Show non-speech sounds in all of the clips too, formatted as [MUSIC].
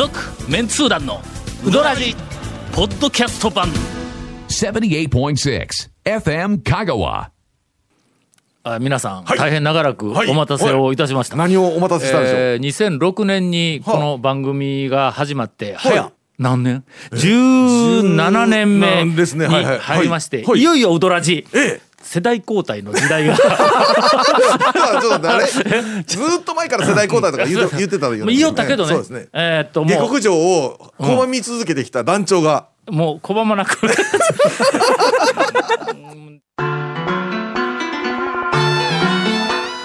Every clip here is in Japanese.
続メンツー団のウドラジポッドキャスト版。78.6 FM Kagawa. あ皆さん、はい。大変長らくおはい。待たせをいたしました、何をお待たせしたんでしょう、えー、2006年にこの番組が始まって、はい早何年 ?17 年目。にですね。はいはい。入りまして、はい。いよいよウドラジ、ええ世代交代の時代が。ちょっとあれ？[LAUGHS] ずーっと前から世代交代とか言って言ってたような言いよったけどね。そうですね。えーっとも下克上を拒み続けてきた団長が、うもう拒まなく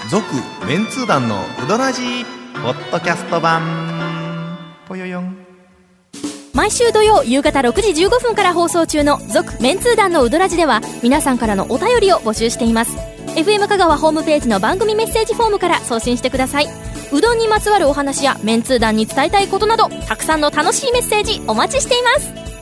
続メンツー団のウドラジーポッドキャスト版毎週土曜夕方6時15分から放送中の「続・メンツー団のウドラジ」では皆さんからのお便りを募集しています。FM 香川ホームページの番組メッセージフォームから送信してください。うどんにまつわるお話やメンツー団に伝えたいことなどたくさんの楽しいメッセージお待ちしています。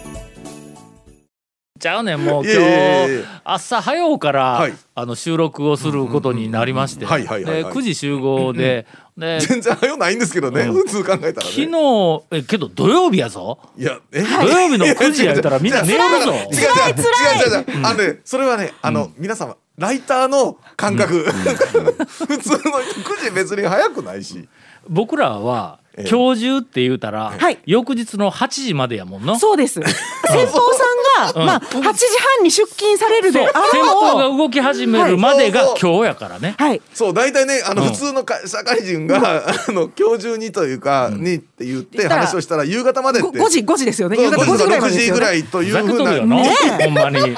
ちゃうねんもう。今日朝早うから、はい。あの収録をすることになりまして。うんうんうんはい。はい。はい。ではい9時集合でで全然早ないんですけどね、うん。普通考えたらね。昨日えけど土曜日やぞ。いやえ？土曜日の9時やったらみんな寝るぞ。違う違う。違う違うあのねそれはねあの、皆様ライターの感覚、[LAUGHS] 普通の9時別に早くないし。僕らはええ。今日中って言うたら、はい。翌日の8時までやもんな。そうです。[LAUGHS] 先方さんが、まあ、8時半に出勤されるで。あ先方がろう。動き始めるまでがはい。今日やからね。はい。そう大体ねあの、うん。普通のか社会人が、あの今日中にというか、にって言って話をしたら夕方までって。ご5時、5時ですよね。夕方5時ぐらいま6時でですよね。ぐらいというふうな。けとるよな、ほんまに。今日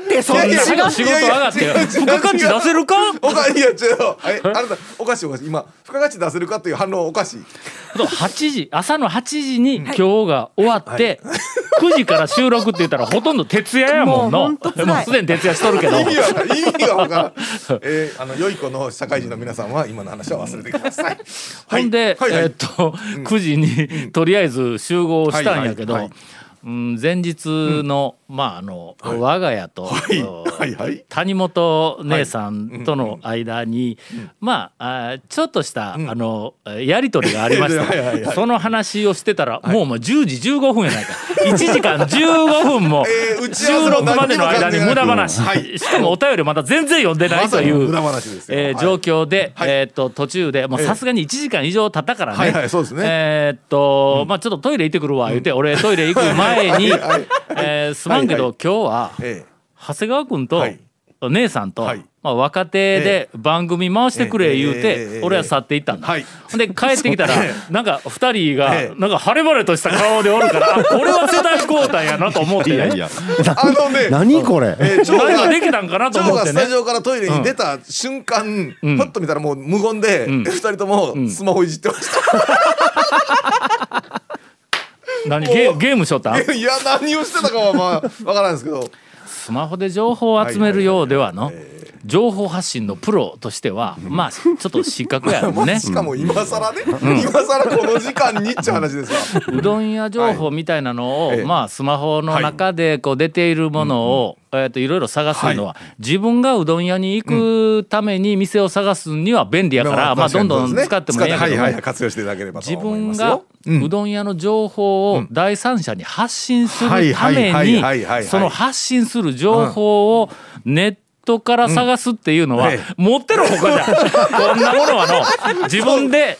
ってそんな。仕事上がっていやいや付加価値出せるか？おかいや違う。えあなたおかしいおかしい。今付加価値出せるかっていう反応おかしい。8時朝の8時に今日が終わって、9時から収録って言ったらほとんど徹夜やもんのもうすでに徹夜しとるけど。意味わからん。意味がわからん、えー、あの良い子の社会人の皆さんは今の話は忘れてください。[LAUGHS] ほんで、はい。はいはい。えっと、9時にとりあえず集合したんやけど、はいはい。はい。うん、前日の、まああの、我が家と、はい。おはいはい。谷本姉さんとの間に、まああちょっとした、あのやり取りがありまし [LAUGHS] はいはいはい。たその話をしてたら、もうもう10時15分やないか。1時間15分も [LAUGHS] 収録までの間に無駄話、はい。しかもお便りまだ全然読んでないという、まえー状況で、はい。えーっと途中でもうええさすがに1時間以上経ったからね、はいはいそうですね。えーっと、まあちょっとトイレ行ってくるわ言うて、俺トイレ行く前に、[LAUGHS] はいはいえーすまんけど、はい今日はえ長谷川君と、はい。姉さんと、はい。まあ、若手で番組回してくれ言うて、ええ。ええ。俺は去っていったんだ、で帰ってきたらなんか2人がええ。なんか晴れ晴れとした顔でおるからあ [LAUGHS] これは世代交代やなと思ってね。や [LAUGHS] あのね何これ？えー、長何かができたんかなと長思ってね。がスタジオからトイレに出た瞬間、うん。パッと見たらもう無言で、ん。二人ともスマホいじってました、何ゲーゲームしとった？いや何をしてたかはまあ [LAUGHS] わからんですけど。スマホで情報を集めるようではの情報発信のプロとしてはまあちょっと失格やもんね [LAUGHS] しかも今更ね、今更この時間にっちゅう話ですわ。うどん屋情報みたいなのを、はい。ええ。まあスマホの中でこう出ているものを、えー、といろいろ探すのは、自分がうどん屋に行くために店を探すには便利やから、まあ、どんどん使ってもいいんやけども、はいはいはい活用していただければと自思い分がますよ。うどん屋の情報を第三者に発信するたはいはいめはいはいはいはい。にその発信する情報をネットから探すっていうのはええ持ってるほかじゃ [LAUGHS] こんなものはの自分で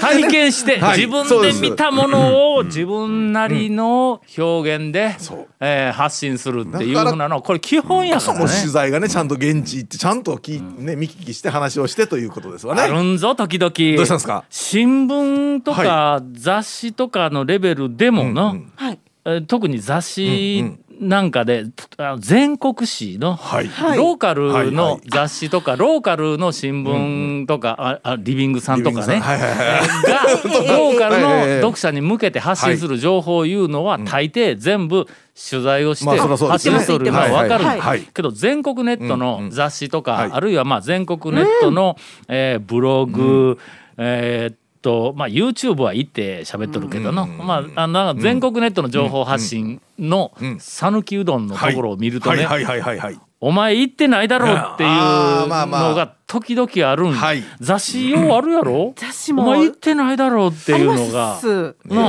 体験してはい。自分です。見たものを自分なりの表現でそう。えー発信するっていうふうなのはこれ基本やからね。取。材がねちゃんと現地行ってちゃんと聞い、ね見聞きして話をしてということですわね。あるんぞ時々。どうしたんですか？新聞とか雑誌とかのレベルでもの、はい。えー特に雑誌なんかで、あの全国紙の、ローカルのい雑誌とか、ローカルの新聞とか、ああリビングさんとかね、が [LAUGHS] ローカルの読者に向けて発信する情報を言うのは大抵全部取材をして発信するのは分かるけど全国ネットの雑誌とか、はい。あるいはまあ全国ネットの、えーブログ、えーっとまあ YouTube は行って喋っとるけどの、まああのなんか全国ネットの情報発信の讃岐うどんのところを見るとね、はい。はい。はい。はい。はい。お前行ってないだろうっていうあーまあまあ。のが時々あるん、はい。雑誌ようあるやろ？雑誌も。お前行ってないだろうっていうのが。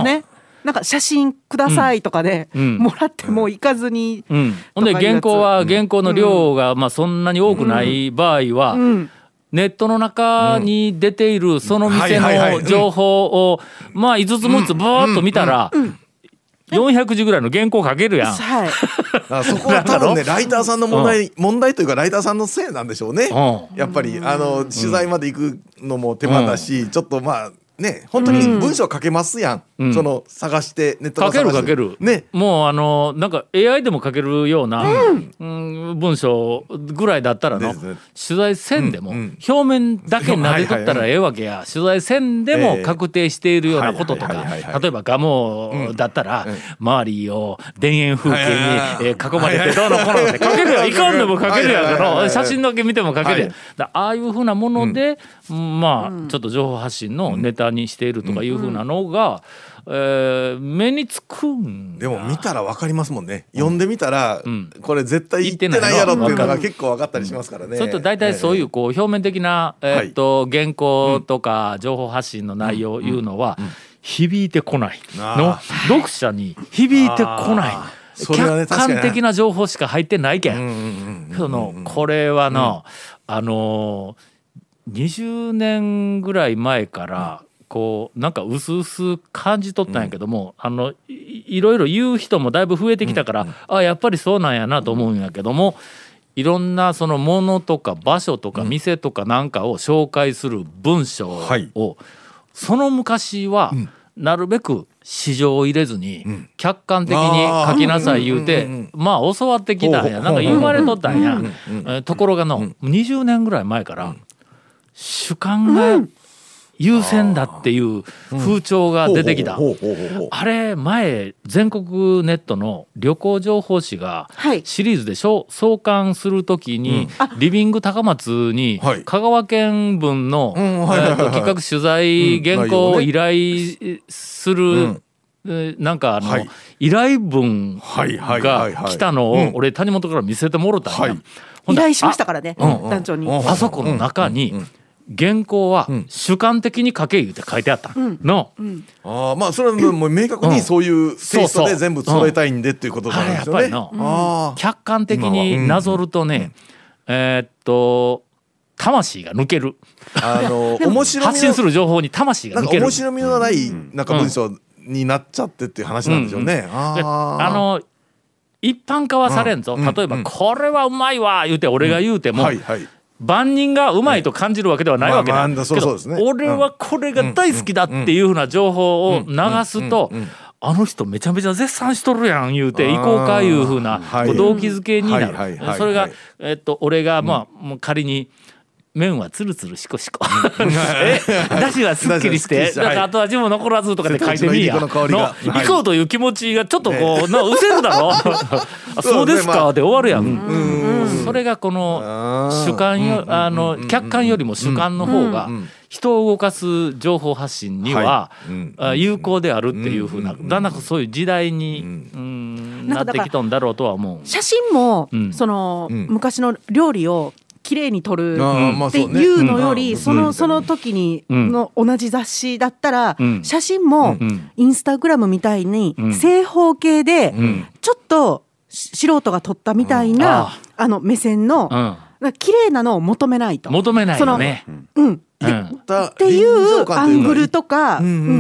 ね。なんか写真くださいとかで、うん。もらっても行かずに、うん、ほんで原稿は原稿の量がまあそんなに多くない場合は、うん。ネットの中に出ているその店の情報をまあ5つ6つバーッと見たら400字ぐらいの原稿書けるやん。[LAUGHS] はい、あそこは多分ねライターさんの問題、問題というかライターさんのせいなんでしょうね。うやっぱりあの取材まで行くのも手間だし、ちょっとまあね本当に文章書けますやん、うんその探してネット書けるで探して書ける、ね。もうあのなんか AI でも書けるような、うん。文章ぐらいだったらの、取材せんでも、うんうん。表面だけ撫でとったらええわけや、取材せんでもええ。確定しているようなこととか、例えば蒲生だったら、うん。周りを田園風景に、えー囲まれてどうのこうのって書けるやんいかんでも書けるやんはいはいはいはい写真だけ見ても書けるやだああいうふうなもので、まあちょっと情報発信のネタにしているとかいうふうなのが、えー目につくんでも見たらわかりますもんね、読んでみたら、ん。これ絶対言ってないやろ。っていうのが結構分かったりしますからね。それと大体そういうこう表面的な、えーっと原稿とか情報発信の内容を言うのは響いてこない。のあ読者に響いてこない。客観的な情報しか入ってないけん。そのこれはのあの20年ぐらい前からこうなんか薄々感じ取ったんやけども、あのいいろいろ言う人もだいぶ増えてきたから、あやっぱりそうなんやなと思うんやけどもいろんなそのものとか場所とか店とかなんかを紹介する文章を、はい。その昔はなるべく市場を入れずに客観的に書きなさい言うてうんうんうんまあ教わってきたんや。なんか言われとったんや。えーところがの20年ぐらい前から主観が優先だっていう風潮が出てきた。あれ前全国ネットの旅行情報誌がはい。シリーズでしょ？創刊するときにリビング高松にはい。香川県分の企画取材うん原稿を依頼するなんかあのはい。依頼文が来たのうん。を俺谷本から見せてもろたんや。は依頼しましたからね、うん。団長に、うん。あそこの中に原稿は主観的に書け言うて書いてあったの。ああまあそれはもう明確にそういう。テイストそうそうで全部揃えたいんでっていうことなんですよね。やっぱり客観的になぞるとね、えーっと魂が抜ける。ああの [LAUGHS] 面白み発信のする情報に魂が抜ける。なんか面白みのないなんか文章になっちゃってっていう話なんでしょうね。であー。あの一般化はされんぞ、うん。例えば、うん。これはうまいわ」言うて俺が言うても、はいはい。万人がうまいと感じるわけではないわけだ、けどうそうですね。俺はこれが大好きだっていうふうな情報を流すとあの人めちゃめちゃ絶賛しとるやん言うて行こうかいうふうな動機づけになる。それがえっと俺がまあ仮に麺はつるつるしこしこえだしはすっきりしだしはすっきりして。てだから後味も残らずとかで書いてみいや。の行こうという気持ちがちょっとこうなうせるだろ？[LAUGHS] あそうですまあ。かで終わるやん。それがこの主観よあの客観よりも主観の方がん人を動かす情報発信には有効であるっていうふうなだんだんそういう時代にうん。なってきとんだろうとは思う。写真も、うん。その、うん。昔の料理を綺麗に撮るっていうのより、うん。そのその時にうん。の同じ雑誌だったら、うん。写真もうん。インスタグラムみたいにうん。正方形でん。ちょっとし素人が撮ったみたいな、ああの目線の、う綺麗なのを求めないと。求めないよね。うん。うん。っていうアングルとか、うんうん。うん。う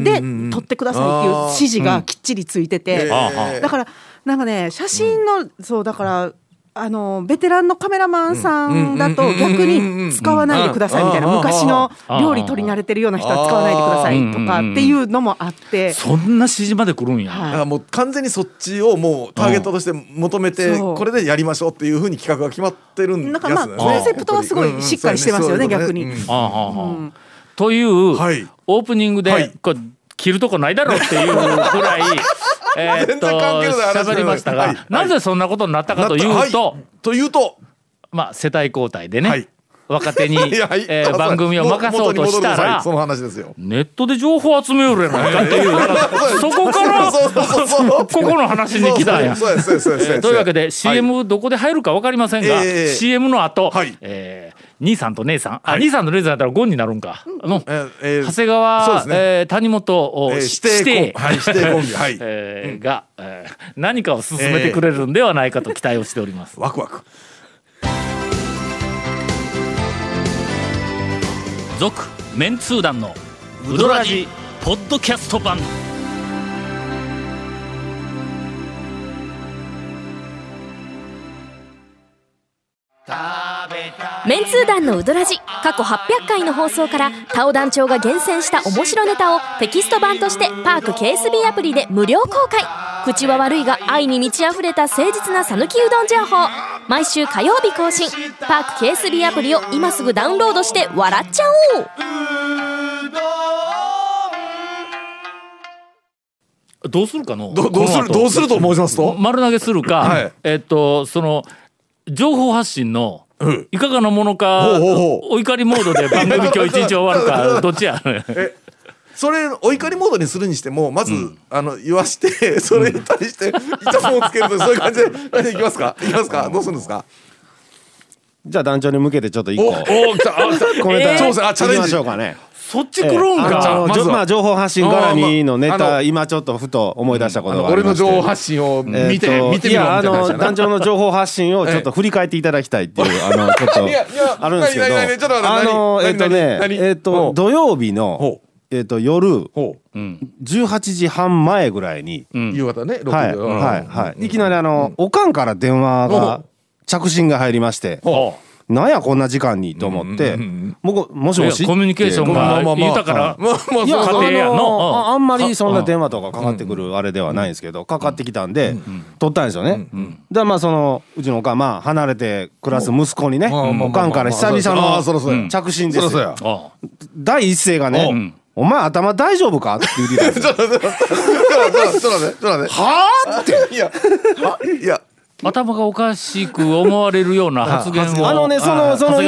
ん。で撮ってくださいっていう指示がきっちりついてて、だからなんかね写真の、そうだからあのベテランのカメラマンさんだと逆に使わないでくださいみたいな昔の料理取り慣れてるような人は使わないでくださいとかっていうのもあって。そんな指示まで来るんや。はいだからもう完全にそっちをもうターゲットとして求めてこれでやりましょうっていうふうに企画が決まってるんやつなんかまあコンセプトはすごいしっかりしてますよね逆にという、オープニングで、はいこ切るとこないだろうっていうぐらいえーっと喋りましたが、はい。はい。なぜそんなことになったかというと、はい。というと。まあ世帯交代でね、はい若手に、[LAUGHS] えー番組を任そうとしたらその話ですよ。ネットで情報集めよるやないかっていう [LAUGHS] そこからここの話に来たんや。というわけで CM どこで入るか分かりませんが、ええ CM の後、はい。えー兄さんと姉さん、あ兄さんと姉さんだったらゴンになるんか、のえ長谷川、えー谷本を、えーし指定コンビ。はい [LAUGHS] えーが、えー何かを進めてくれるんではないかと期待をしております。ワクワク続メンツー団のウドラジポッドキャスト版。メンツー団のウドラジ過去800回の放送からタオ団長が厳選した面白ネタをテキスト版としてパーク KSB アプリで無料公開。口は悪いが愛に満ち溢れた誠実な讃岐うどん情報。毎週火曜日更新。パーク KSB アプリを今すぐダウンロードして笑っちゃおう。どうするかの？どどうするどうすると申しますと？丸投げするか、はい。えっとその情報発信のうん。いかがなものか、ほうほうほう。お怒りモードで番組今日一日終わるかどっちや？それお怒りモードにするにしてもまず、あの言わしてそれに対してイチャモンをつけると [LAUGHS] そういう感じでいきますか？いきますか？どうするんですか？じゃあ団長に向けてちょっと一お個。お来たあ来た。コメントチャレンジしょうかね。そっち来るんか、ええあのまあ情報発信絡みのネあまああタの今ちょっとふと思い出したことがありまして。俺の情報発信を見て、えーと見てみろみいやあたいな。話やなの団長の情報発信をちょっと振り返っていただきたいっていう [LAUGHS] あのちょっとあるんですけど。あの何えっとねえっと土曜日のほえっと夜ほう。18時半前ぐらいに夕方ね6はい時はいはいい。きなりあのおかんから電話が着信が入りましてほなんやこんな時間にと思って僕もしもしコミュニケーションがかなまあまあいや、そう家庭やあののああんまりそんなうん電話とかかかってくるあれではないんですけど、かかってきたんで、取ったんですよね。で、まあ、その、うちのおかん、まあ、離れて暮らす息子にね、うんおかんから久あ々の着信です第一声がね、お前頭大丈夫か？って言ってたんですよ。[LAUGHS] はあ？って。いやはいや頭がおかしく思われるような発言をあのね、その、その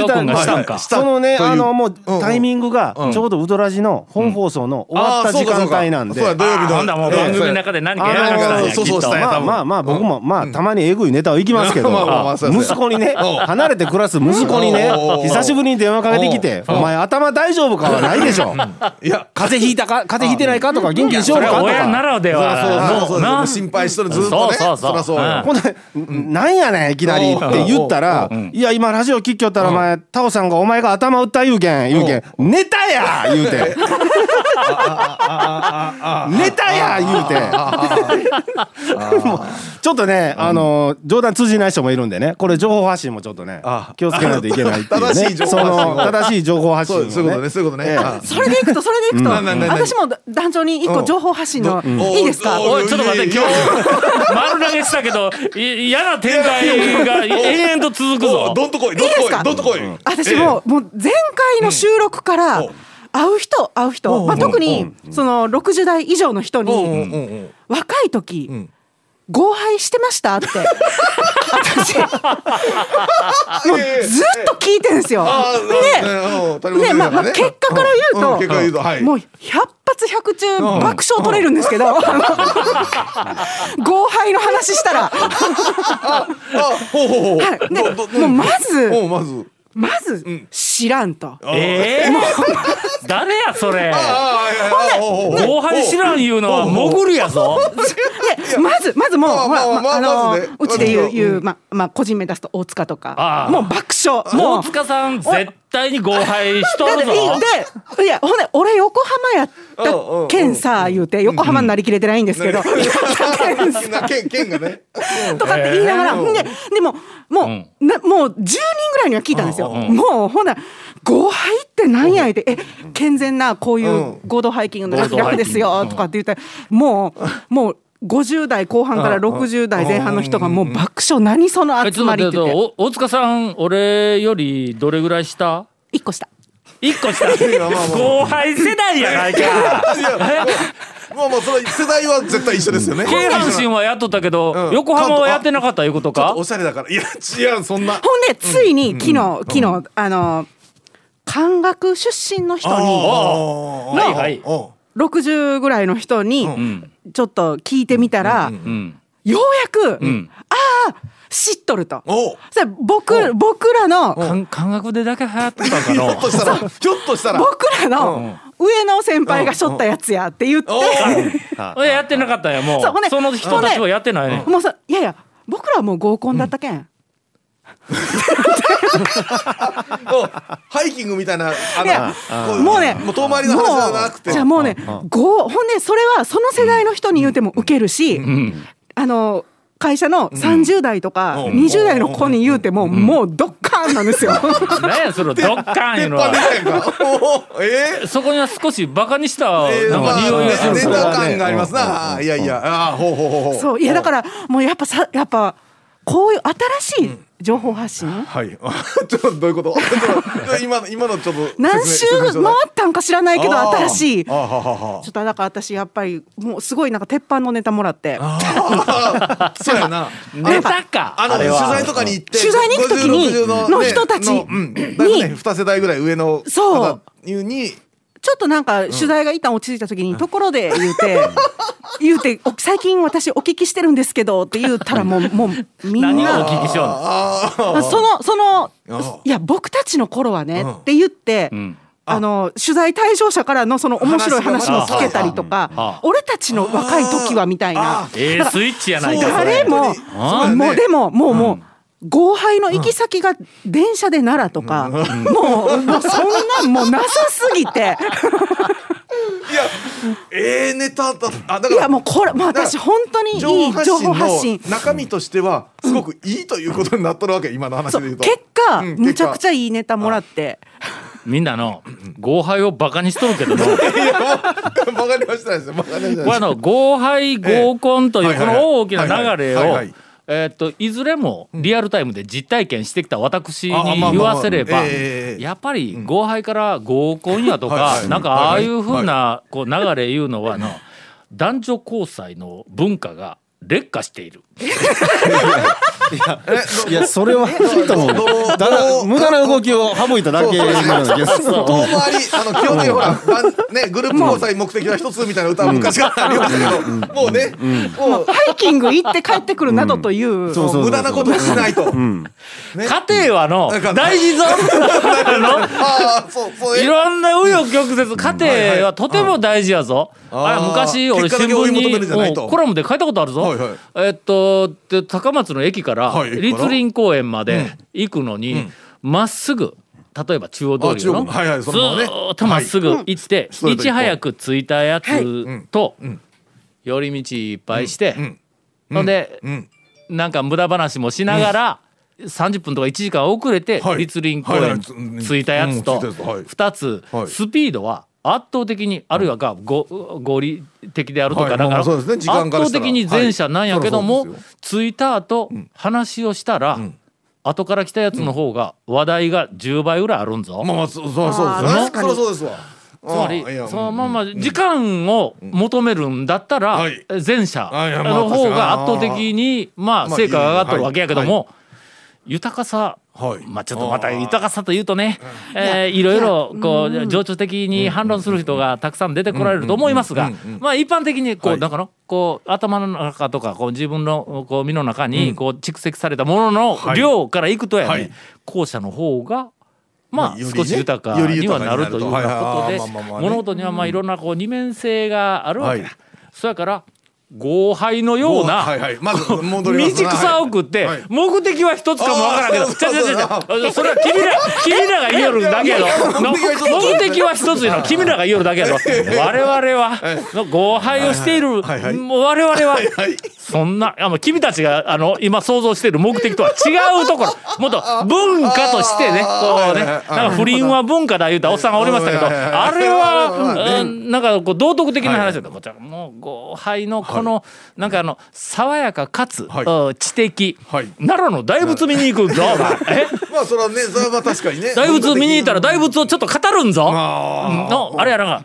そのね、あの、もううんタイミングがうん、ちょうどウドラジの本放送の終わった時間帯なんで。そう。だ土曜日のあほんだらもう番組の中で何かやらかしたまあまあまあ僕もまあたまにえぐいネタをいきますけど息子にねうん離れて暮らす息子にね久しぶりに電話かけてきて「お前頭大丈夫か?」はないでしょいや風邪ひいたか風邪ひいてないかとか元気にしよそうれかとは親なからでそうはそうそうな心配しとるずっとねそうそうそうりゃそうようんほんで「なんやねんいきなり」って言ったら「いや今ラジオ聞きよったらお前タオさんがお前が頭打った言うけん言うけん。ネタや!」言うて「ネタや!」言うて。[LAUGHS] もうちょっとねあの冗談通じない人もいるんでね。これ情報発信もちょっとねあ気をつけないといけないっていうね。正しい情報そ発信を。の正しい情報発信をそういうことねそういうことね。それでいくとそれでいくと、私も団長に一個情報発信の、うん。いいですか？おおいちょっと待って今日丸投げしたけどい嫌な展開が延々と続くぞどんとこいどんとこいどんとこい私も、もう前回の収録からうん会う人会う人、まあ、特にその60代以上の人うんうんうんにうん若い時、ん合敗してましたって。私。もうずっと聞いてんですよ。あーでね。まあまあ結果から言うと。もう100発100中爆笑取れるんですけど、合敗の話したら、はい、でもうまずまず。まず知らんと。ええ誰やそれ後輩知らん言うのは潜るやぞまずまずもうまあほら、まあまあまあのうちで言うまあ個人名出すと大塚とかもう爆笑大塚さん絶対に合敗しとるぞでいやほんで俺横浜やったうんうんけんさ言うて横浜になりきれてないんですけど、やったけんがねとかって言いながら、ででももう、もう10人ぐらいには聞いたんですよ。もうほな合敗ってなんや言うて、え健全なこういう合同ハイキングの楽楽ですよとかって言ってもうもう50代後半から60代前半の人がもう爆笑何その集まりって言って。お大塚さん俺よりどれぐらい下？一個下。一個下。[LAUGHS] 後輩世代やないか。もうもうそれ世代は絶対一緒ですよね。京阪神はやっとったけど、うん。横浜はやってなかったいうことか？おしゃれだから。いや違うそんな。ほんでついに昨日、昨日あの漢学出身の人にはいはい。60ぐらいの人にうん。ちょっと聞いてみたら、うんようやく、ん。ああ知っとると。おそれ僕僕らの感感覚でだけ流行ってたんかひょっなとしたらひょっとしたら。僕らの上の先輩がしょったやつやって言って、えやってなかったんやもう。そうその人たちはやってないね。もうさいやいや僕らはもう合コンだったけん、お [LAUGHS] [LAUGHS] ハイキングみたいなあいやこもうねもう遠回りの話じゃなくて。じゃあもうねごほんでそれはその世代の人に言うてもウケるし、うん。あの会社の30代とかうん。20代の子に言うても、もうドッカーンなんですよ。[LAUGHS] 何やそれドッカーンいうのは。[LAUGHS] えそこには少しバカにしたえーなんか匂いがするネからタ感がありますな、いやいや。あーほうほうほうほう。そういやだからもうやっぱさやっぱこういう新しい情報発信、はい。[LAUGHS] ちょっとどういうこと？[LAUGHS] 今の今のちょっと何周回ったんか知らないけど新しい。ちあーははははょっとだから私やっぱりもうすごいなんか鉄板のネタもらって。あー。[LAUGHS] そうやな。ネタか。あの取材とかに行って取材に行く時に50 60の人たちのうん。だいぶね二世代ぐらい上のそう。方にちょっとなんか取材が一旦落ち着いた時にところで言うて [LAUGHS] 言うてお最近私お聞きしてるんですけどって言ったらもうもうみん何をおな聞きしようそのそのあいや僕たちの頃はねうん。って言って、ん。あの取材対象者からのその面白い話も聞けたりとかああ俺たちの若い時はみたいな。ええスイッチやないかももうでももうもう合敗の行き先が電車で奈良とか、もうもうそんなんもうなさすぎて。[LAUGHS] いやええネタだあだからいやもうこれ、まあ、私本当にいい情報発信。の中身としてはすごくいいということになっとるわけ今の話で言うと。結果、うんむちゃくちゃゃいいネタもらって。みんなの合敗をバカにしとるけども。[LAUGHS] いやもうわかりましたですよ。わかりましたこれあの合敗合コンというこはいはいはい。の大きな流れをはいはいはいえーっといずれもリアルタイムで実体験してきた私に言わせればええやっぱり合敗から合コンやとかなんかああいうふうなこう流れいうのはの男女交際の文化が劣化している。いやそれはないと思うどうただ無駄な動きを省いただけなんだけど遠回りあの基本的にほらねグループ交際目的は一つみたいな歌は昔からありましたけどもうねもうハイキング行って帰ってくるなどという、そうそう無駄なことをしないと。家庭はのなんか大事ぞ。[LAUGHS] いろんな紆余曲折家庭はとても大事やぞ。あれ昔俺新聞にコラムで書いたことあるぞ。はいはい。えっとで高松の駅からはい駅から？立林公園まで行くのにまっすぐ例えば中央通りのはいはいのね。ーっとまっすぐ行っていち早く着いたやつと寄り道いっぱいしてほんでうん。なんか無駄話もしながら、30分とか1時間遅れてはい。立林公園うん。着いたやつとうん着いたやつはい。2つはい。スピードは圧倒的にあるいはがご合理的であるとはい。かだからまあまあそうですね。時間圧倒的に前者なんやけどはも着いた後話をしたら後から来たやつの方が話題が10倍ぐらいあるんぞ。まあまあそうそうそうですね。確かに。そりゃそうですわ。つまりそのまま時間を求めるんだったらはい。前者の方が圧倒的にまあまあ成果が上がってるわけやけどはも豊かさはい。まあちょっとまた豊かさというとねえーいろいろこう情緒的に反論する人がたくさん出てこられると思いますがまあ一般的にこうはい。なんかのこう頭の中とかこう自分のこう身の中にこう蓄積されたもののはい量からいくとやはい。ね後者の方がまあ少し豊かにはなるというようなこと。で物事にはまあいろんなこう二面性があるわけだ。はい。そやから合敗のようなはいはい。まず戻り道草 [LAUGHS] を食ってはい目的は一つかもわからんけどちゃちゃちゃちゃ。それは君ら [LAUGHS] 君らが言えるだけやろ目的は一つ。やろ君らが言えるだけやろ我々はの合敗をしている。我々はそんなあの君たちがあの今想像している目的とは違うところ。[LAUGHS] もっと文化としてねこうねなんか不倫は文化だ言うたおっさんがおりましたけどあれはうん。なんかこう道徳的な話だったこちらもう豪敗のこのなんかあの爽やかかつ知的はい。奈良の大仏見に行くぞえ？[LAUGHS] まあそれはねそれは確かにね。大仏見に行ったら大仏をちょっと語るんぞ。あのあれやなんか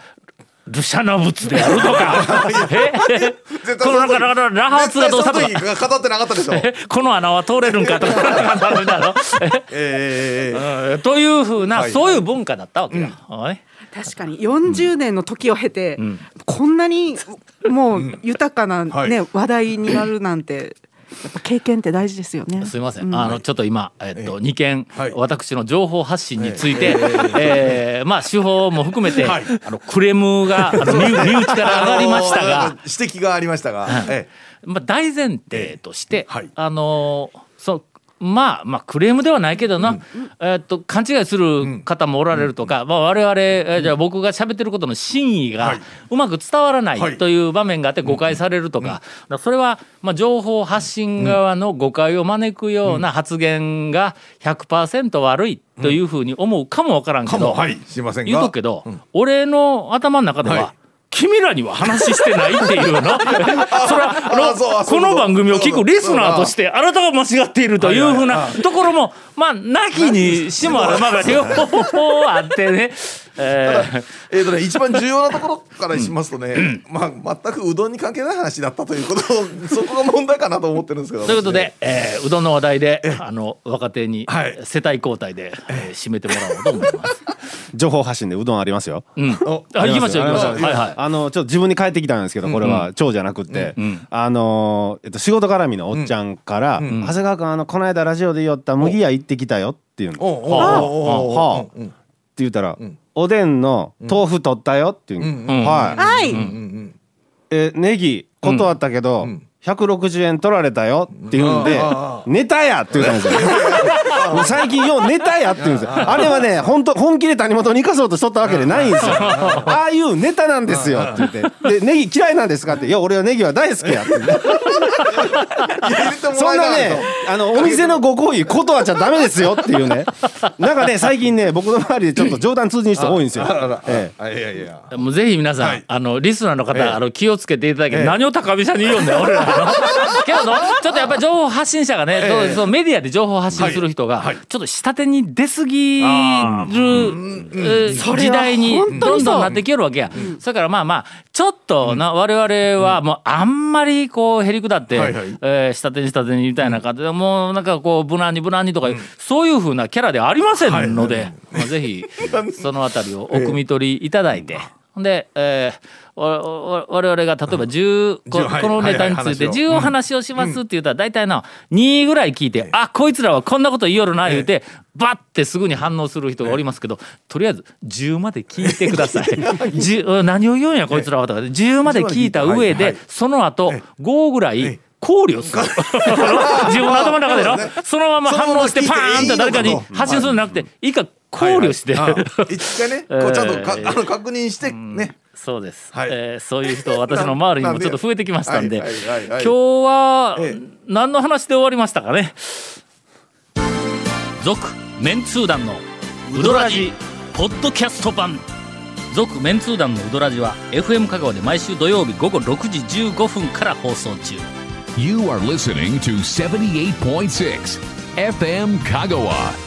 ルシャナ仏であるとか。このなんかなんかラハーツがどうしたとか語ってなかったでしょ。え？この穴は通れるんかとかええええうんというふうな、はい。そういう文化だったわけよ。おい。確かに40年の時を経て、こんなにもう豊かな、はい。ね話題になるなんてやっぱ経験って大事ですよね。すみません、うあのちょっと今、えっと2件、はい。私の情報発信について、えーまあ手法も含めて、はい。あのクレームがあの身身内から上がりましたが。指摘がありましたが、えまあ、大前提として、はい。あのそうまあまあクレームではないけどな、えっと勘違いする方もおられるとか、まあ、我々、えーじゃあ僕が喋ってることの真意がはい。うまく伝わらなはい。いという場面があって誤解されるとか,、それは、まあ、情報発信側の誤解を招くような発言が100%悪いというふうに思うかもわからんえけど、はい。すいませんが。言うとくけど、俺の頭の中では、はい君らには話してないっていうの？[LAUGHS] それはこの番組を聞くリスナーとしてあなたが間違っているというふうなところもまあなきにしもある。まあ両方あってね、えーえーとね、一番重要なところからしますとね、まあ、全くうどんに関係ない話だったということをそこが問題かなと思ってるんですけど。ということで、えー。うどんの話題であの若手にはい。世帯交代で、えー締めてもらおうと思います。[LAUGHS] 情報発信でうどんありますよ。うん、おあ行きましょう行きましょうありますはいはい。あのちょっと自分に返ってきたんですけどこれは蝶じゃなくって、ん。あのえっと仕事絡みのおっちゃんから「長谷川君あのこの間ラジオで言った麦屋行ってきたよ」っていうの。はあうんって言ったら、おでんの豆腐取ったよ」っていう、うんうんはい、はい、うんうんえネギ断ったけど、ん。160円取られたよって言うんでああ「ネタや!」って言ったんですよ [LAUGHS] もう最近よう「ネタや!」って言うんですよ。あれはね本当本気で谷本に生かそうとしとったわけでないんですよ。ああいうネタなんですよ。って言って「でネギ嫌いなんですか?」って「いや俺はネギは大好きや」ってそんなねあのお店のご好意断っちゃダメですよ。っていうね。なんかね最近ね僕の周りでちょっと冗談通じる人多いんですよ。ええ。あいやいやもうぜひ皆さん、はい。あのリスナーの方、ええあの気をつけていただけ、ええ。何を高飛車に言うんだよ俺らの。[LAUGHS] けどのちょっとやっぱり情報発信者がね、えうそうメディアで情報発信する人が、はいはい。ちょっと下手に出過ぎる、あえーそれは時代にどんどんなってきよるわけや、それからまあまあちょっとな、我々はもうあんまりこうへりくだって、はいはい。えー下手に下手にみたいな感じで、もうなんかこう無難に無難にとかいう、そういうふうなキャラではありませんので、まあ、ぜひ [LAUGHS] そのあたりをお汲み取りいただいて。ほんで、えー、我々が例えば10、こ10はい。このネタについてはいはい10お話をしますって言ったら大体な2ぐらい聞いて、あこいつらはこんなこと言いよるな言うて、バッてすぐに反応する人がおりますけど、とりあえず10まで聞いてください。[LAUGHS] 10何を言うんやこいつらはとか。10まで聞いた上でいその後5ぐらい考慮する。[LAUGHS] 自分の頭の中でのそのまま反応してパーンと誰かに発信するんじゃなくていいか考慮して、はいはい。あ [LAUGHS] 一回ねこうちゃんとかえーあの確認してね。そうです、はい。えーそういう人私の周りにもちょっと増えてきましたんで。今日はええ。何の話で終わりましたかね？続メンツー団のウドラジポッドキャスト版。続メンツー団のウドラジは FM 香川で毎週土曜日午後6時15分から放送中。You are listening to 78.6 FM Kagawa.